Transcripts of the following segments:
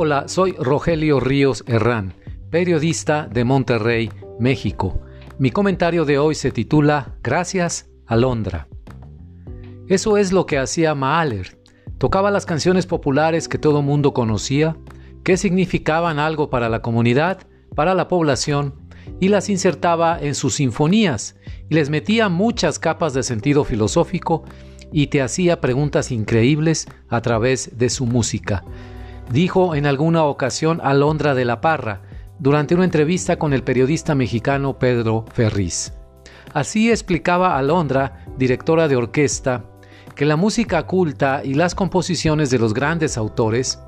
Hola, soy Rogelio Ríos Herrán, periodista de Monterrey, México. Mi comentario de hoy se titula Gracias, Alondra. Eso es lo que hacía Mahler. Tocaba las canciones populares que todo mundo conocía, que significaban algo para la comunidad, para la población, y las insertaba en sus sinfonías, y les metía muchas capas de sentido filosófico y te hacía preguntas increíbles a través de su música dijo en alguna ocasión Alondra de la Parra durante una entrevista con el periodista mexicano Pedro Ferriz. Así explicaba Alondra, directora de orquesta, que la música culta y las composiciones de los grandes autores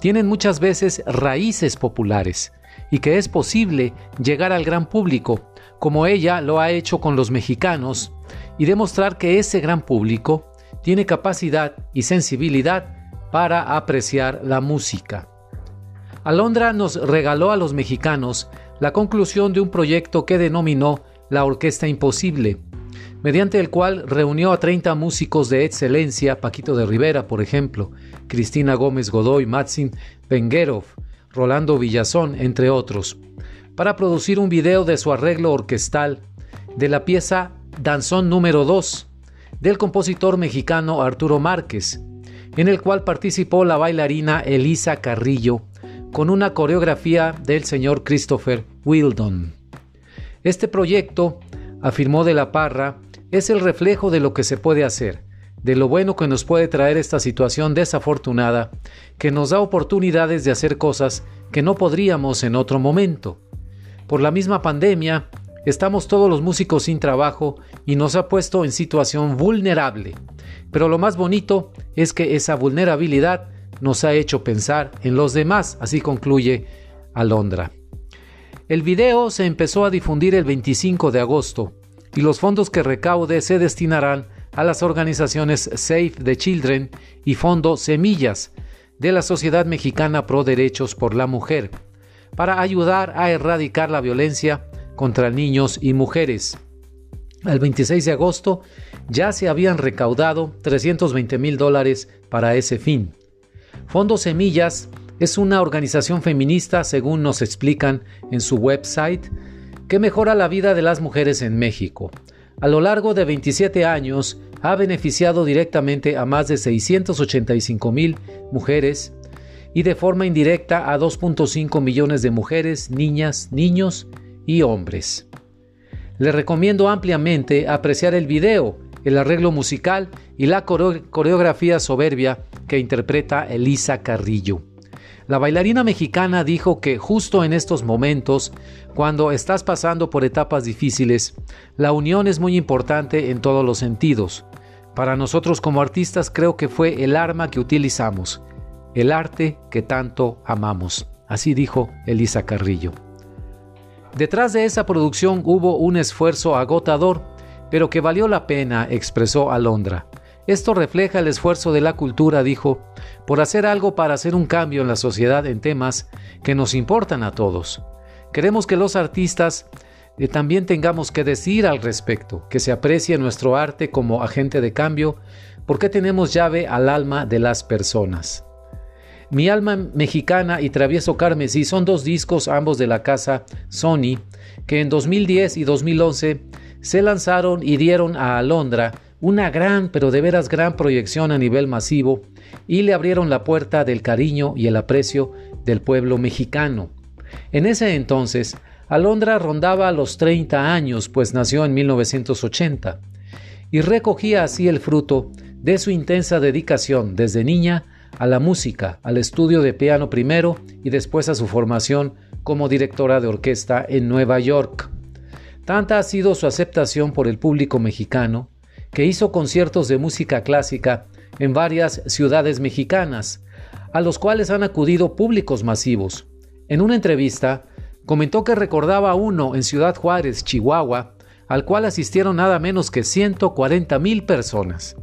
tienen muchas veces raíces populares y que es posible llegar al gran público, como ella lo ha hecho con los mexicanos, y demostrar que ese gran público tiene capacidad y sensibilidad para apreciar la música. Alondra nos regaló a los mexicanos la conclusión de un proyecto que denominó la Orquesta Imposible, mediante el cual reunió a 30 músicos de excelencia, Paquito de Rivera, por ejemplo, Cristina Gómez Godoy, Matsin Benguerov, Rolando Villazón, entre otros, para producir un video de su arreglo orquestal de la pieza Danzón número 2 del compositor mexicano Arturo Márquez, en el cual participó la bailarina Elisa Carrillo con una coreografía del señor Christopher Wildon. Este proyecto, afirmó de la Parra, es el reflejo de lo que se puede hacer, de lo bueno que nos puede traer esta situación desafortunada, que nos da oportunidades de hacer cosas que no podríamos en otro momento. Por la misma pandemia, estamos todos los músicos sin trabajo y nos ha puesto en situación vulnerable. Pero lo más bonito es que esa vulnerabilidad nos ha hecho pensar en los demás, así concluye Alondra. El video se empezó a difundir el 25 de agosto y los fondos que recaude se destinarán a las organizaciones Save the Children y Fondo Semillas de la Sociedad Mexicana Pro Derechos por la Mujer para ayudar a erradicar la violencia contra niños y mujeres. El 26 de agosto ya se habían recaudado 320 mil dólares para ese fin. Fondo Semillas es una organización feminista, según nos explican en su website, que mejora la vida de las mujeres en México. A lo largo de 27 años ha beneficiado directamente a más de 685 mil mujeres y de forma indirecta a 2.5 millones de mujeres, niñas, niños y hombres. Le recomiendo ampliamente apreciar el video, el arreglo musical y la coreografía soberbia que interpreta Elisa Carrillo. La bailarina mexicana dijo que justo en estos momentos, cuando estás pasando por etapas difíciles, la unión es muy importante en todos los sentidos. Para nosotros como artistas creo que fue el arma que utilizamos, el arte que tanto amamos. Así dijo Elisa Carrillo. Detrás de esa producción hubo un esfuerzo agotador, pero que valió la pena, expresó Alondra. Esto refleja el esfuerzo de la cultura, dijo, por hacer algo para hacer un cambio en la sociedad en temas que nos importan a todos. Queremos que los artistas eh, también tengamos que decir al respecto, que se aprecie nuestro arte como agente de cambio, porque tenemos llave al alma de las personas. Mi alma mexicana y Travieso Carmesí son dos discos ambos de la casa Sony que en 2010 y 2011 se lanzaron y dieron a Alondra una gran, pero de veras gran proyección a nivel masivo y le abrieron la puerta del cariño y el aprecio del pueblo mexicano. En ese entonces, Alondra rondaba los 30 años, pues nació en 1980, y recogía así el fruto de su intensa dedicación desde niña a la música, al estudio de piano primero y después a su formación como directora de orquesta en Nueva York. Tanta ha sido su aceptación por el público mexicano que hizo conciertos de música clásica en varias ciudades mexicanas, a los cuales han acudido públicos masivos. En una entrevista, comentó que recordaba uno en Ciudad Juárez, Chihuahua, al cual asistieron nada menos que 140 mil personas.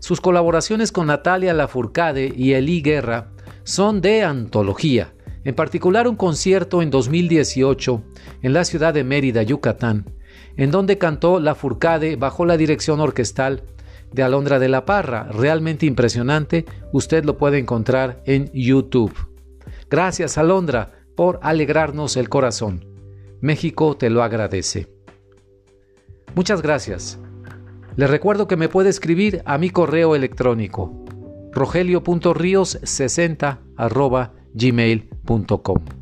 Sus colaboraciones con Natalia Lafourcade y Eli Guerra son de antología, en particular un concierto en 2018 en la ciudad de Mérida, Yucatán, en donde cantó Lafourcade bajo la dirección orquestal de Alondra de la Parra, realmente impresionante, usted lo puede encontrar en YouTube. Gracias Alondra por alegrarnos el corazón. México te lo agradece. Muchas gracias. Les recuerdo que me puede escribir a mi correo electrónico rogelio.rios60 gmail.com.